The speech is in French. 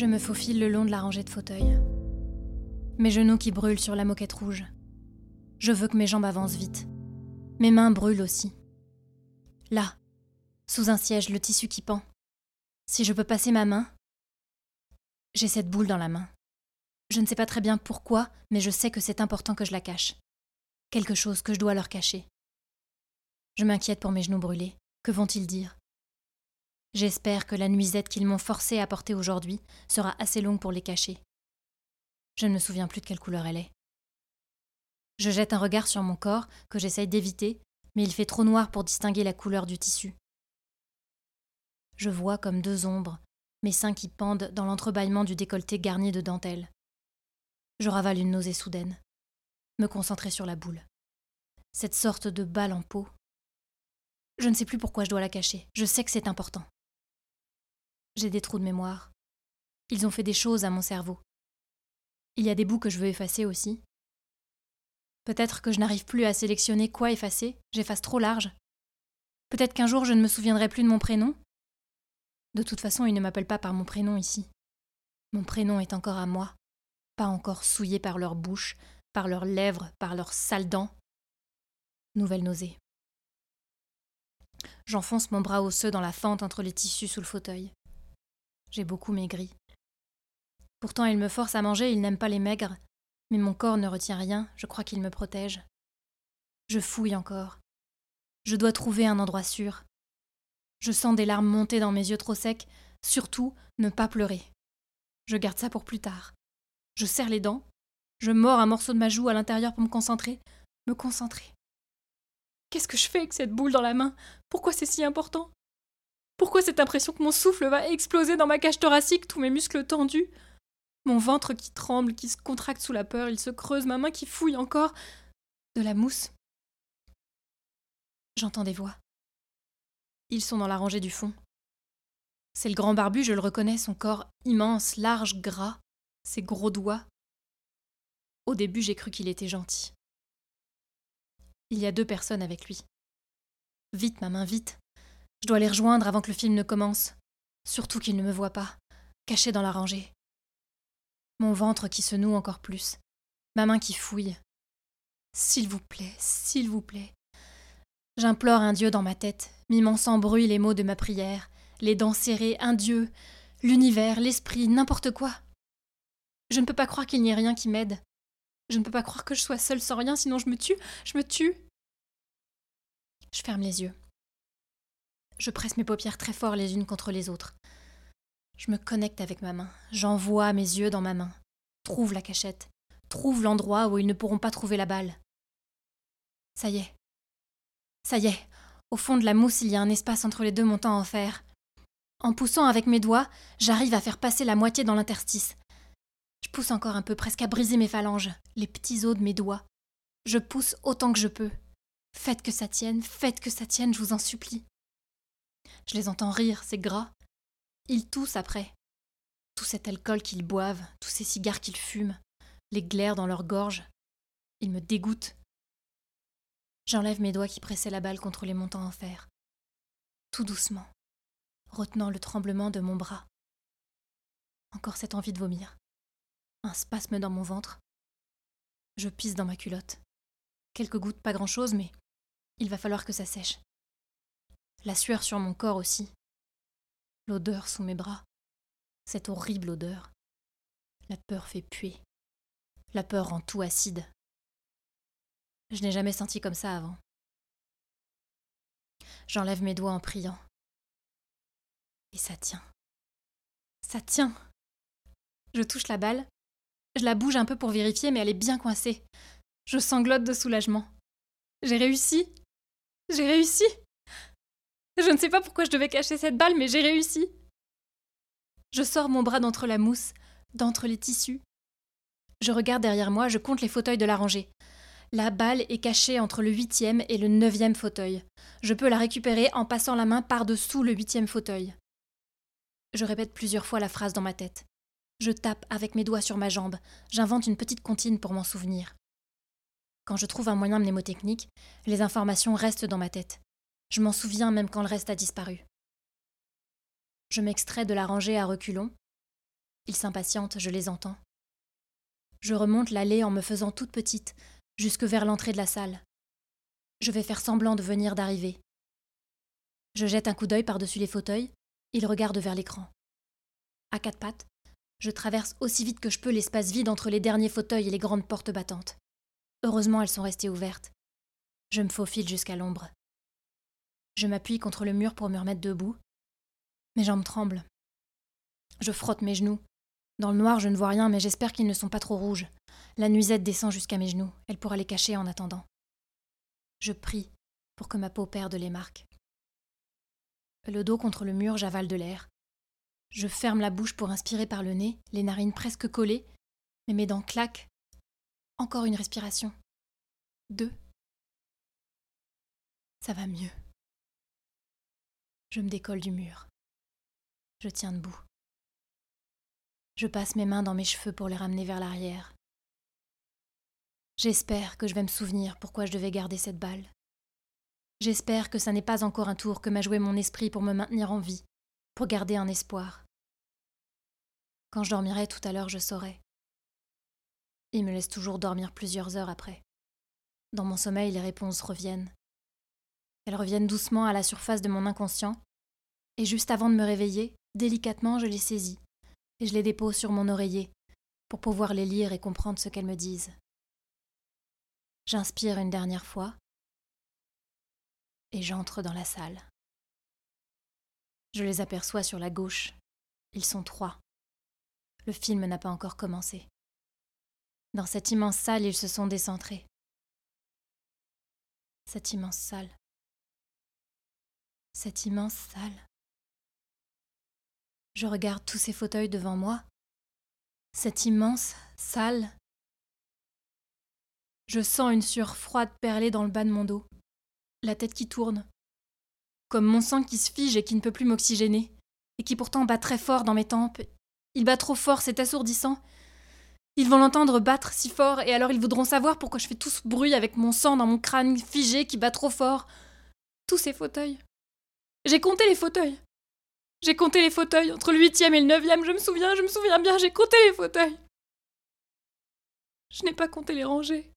Je me faufile le long de la rangée de fauteuils. Mes genoux qui brûlent sur la moquette rouge. Je veux que mes jambes avancent vite. Mes mains brûlent aussi. Là, sous un siège, le tissu qui pend. Si je peux passer ma main, j'ai cette boule dans la main. Je ne sais pas très bien pourquoi, mais je sais que c'est important que je la cache. Quelque chose que je dois leur cacher. Je m'inquiète pour mes genoux brûlés. Que vont-ils dire? J'espère que la nuisette qu'ils m'ont forcé à porter aujourd'hui sera assez longue pour les cacher. Je ne me souviens plus de quelle couleur elle est. Je jette un regard sur mon corps que j'essaye d'éviter, mais il fait trop noir pour distinguer la couleur du tissu. Je vois comme deux ombres mes seins qui pendent dans l'entrebâillement du décolleté garni de dentelle. Je ravale une nausée soudaine. Me concentrer sur la boule. Cette sorte de balle en peau. Je ne sais plus pourquoi je dois la cacher. Je sais que c'est important. J'ai des trous de mémoire. Ils ont fait des choses à mon cerveau. Il y a des bouts que je veux effacer aussi. Peut-être que je n'arrive plus à sélectionner quoi effacer, j'efface trop large. Peut-être qu'un jour je ne me souviendrai plus de mon prénom, de toute façon, ils ne m'appellent pas par mon prénom ici. Mon prénom est encore à moi, pas encore souillé par leur bouche, par leurs lèvres, par leurs sales dents. Nouvelle nausée. J'enfonce mon bras osseux dans la fente entre les tissus sous le fauteuil. J'ai beaucoup maigri. Pourtant, ils me forcent à manger, ils n'aiment pas les maigres, mais mon corps ne retient rien, je crois qu'il me protège. Je fouille encore. Je dois trouver un endroit sûr. Je sens des larmes monter dans mes yeux trop secs. Surtout, ne pas pleurer. Je garde ça pour plus tard. Je serre les dents. Je mords un morceau de ma joue à l'intérieur pour me concentrer. Me concentrer. Qu'est-ce que je fais avec cette boule dans la main? Pourquoi c'est si important? Pourquoi cette impression que mon souffle va exploser dans ma cage thoracique, tous mes muscles tendus? Mon ventre qui tremble, qui se contracte sous la peur, il se creuse, ma main qui fouille encore. De la mousse? J'entends des voix. Ils sont dans la rangée du fond. C'est le grand barbu, je le reconnais, son corps immense, large, gras, ses gros doigts. Au début, j'ai cru qu'il était gentil. Il y a deux personnes avec lui. Vite, ma main, vite. Je dois les rejoindre avant que le film ne commence. Surtout qu'ils ne me voient pas, caché dans la rangée. Mon ventre qui se noue encore plus. Ma main qui fouille. S'il vous plaît, s'il vous plaît, J'implore un Dieu dans ma tête, mimant sans bruit les mots de ma prière, les dents serrées, un Dieu, l'univers, l'esprit, n'importe quoi. Je ne peux pas croire qu'il n'y ait rien qui m'aide. Je ne peux pas croire que je sois seule sans rien, sinon je me tue, je me tue. Je ferme les yeux. Je presse mes paupières très fort les unes contre les autres. Je me connecte avec ma main, j'envoie mes yeux dans ma main. Trouve la cachette, trouve l'endroit où ils ne pourront pas trouver la balle. Ça y est, ça y est, au fond de la mousse, il y a un espace entre les deux montants en fer. En poussant avec mes doigts, j'arrive à faire passer la moitié dans l'interstice. Je pousse encore un peu, presque à briser mes phalanges, les petits os de mes doigts. Je pousse autant que je peux. Faites que ça tienne, faites que ça tienne, je vous en supplie. Je les entends rire, c'est gras. Ils toussent après. Tout cet alcool qu'ils boivent, tous ces cigares qu'ils fument, les glaires dans leur gorge. Ils me dégoûtent. J'enlève mes doigts qui pressaient la balle contre les montants en fer. Tout doucement, retenant le tremblement de mon bras. Encore cette envie de vomir. Un spasme dans mon ventre. Je pisse dans ma culotte. Quelques gouttes, pas grand-chose, mais il va falloir que ça sèche. La sueur sur mon corps aussi. L'odeur sous mes bras. Cette horrible odeur. La peur fait puer. La peur rend tout acide. Je n'ai jamais senti comme ça avant. J'enlève mes doigts en priant. Et ça tient. Ça tient. Je touche la balle. Je la bouge un peu pour vérifier, mais elle est bien coincée. Je sanglote de soulagement. J'ai réussi. J'ai réussi. Je ne sais pas pourquoi je devais cacher cette balle, mais j'ai réussi. Je sors mon bras d'entre la mousse, d'entre les tissus. Je regarde derrière moi, je compte les fauteuils de la rangée. La balle est cachée entre le huitième et le neuvième fauteuil. Je peux la récupérer en passant la main par-dessous le huitième fauteuil. Je répète plusieurs fois la phrase dans ma tête. Je tape avec mes doigts sur ma jambe. J'invente une petite comptine pour m'en souvenir. Quand je trouve un moyen mnémotechnique, les informations restent dans ma tête. Je m'en souviens même quand le reste a disparu. Je m'extrais de la rangée à reculons. Ils s'impatientent, je les entends. Je remonte l'allée en me faisant toute petite, jusque vers l'entrée de la salle. Je vais faire semblant de venir d'arriver. Je jette un coup d'œil par-dessus les fauteuils, ils regardent vers l'écran. À quatre pattes, je traverse aussi vite que je peux l'espace vide entre les derniers fauteuils et les grandes portes battantes. Heureusement, elles sont restées ouvertes. Je me faufile jusqu'à l'ombre. Je m'appuie contre le mur pour me remettre debout. Mes jambes tremblent. Je frotte mes genoux. Dans le noir, je ne vois rien, mais j'espère qu'ils ne sont pas trop rouges. La nuisette descend jusqu'à mes genoux. Elle pourra les cacher en attendant. Je prie pour que ma peau perde les marques. Le dos contre le mur, j'avale de l'air. Je ferme la bouche pour inspirer par le nez, les narines presque collées, mais mes dents claquent. Encore une respiration. Deux. Ça va mieux. Je me décolle du mur. Je tiens debout. Je passe mes mains dans mes cheveux pour les ramener vers l'arrière. J'espère que je vais me souvenir pourquoi je devais garder cette balle. J'espère que ça n'est pas encore un tour que m'a joué mon esprit pour me maintenir en vie, pour garder un espoir. Quand je dormirai tout à l'heure, je saurai. Il me laisse toujours dormir plusieurs heures après. Dans mon sommeil, les réponses reviennent. Elles reviennent doucement à la surface de mon inconscient, et juste avant de me réveiller, délicatement, je les saisis, et je les dépose sur mon oreiller, pour pouvoir les lire et comprendre ce qu'elles me disent. J'inspire une dernière fois, et j'entre dans la salle. Je les aperçois sur la gauche. Ils sont trois. Le film n'a pas encore commencé. Dans cette immense salle, ils se sont décentrés. Cette immense salle. Cette immense salle. Je regarde tous ces fauteuils devant moi. Cette immense salle. Je sens une sueur froide perler dans le bas de mon dos la tête qui tourne. Comme mon sang qui se fige et qui ne peut plus m'oxygéner, et qui pourtant bat très fort dans mes tempes. Il bat trop fort, c'est assourdissant. Ils vont l'entendre battre si fort, et alors ils voudront savoir pourquoi je fais tout ce bruit avec mon sang dans mon crâne figé qui bat trop fort. Tous ces fauteuils. J'ai compté les fauteuils. J'ai compté les fauteuils entre le huitième et le neuvième, je me souviens, je me souviens bien, j'ai compté les fauteuils. Je n'ai pas compté les rangées.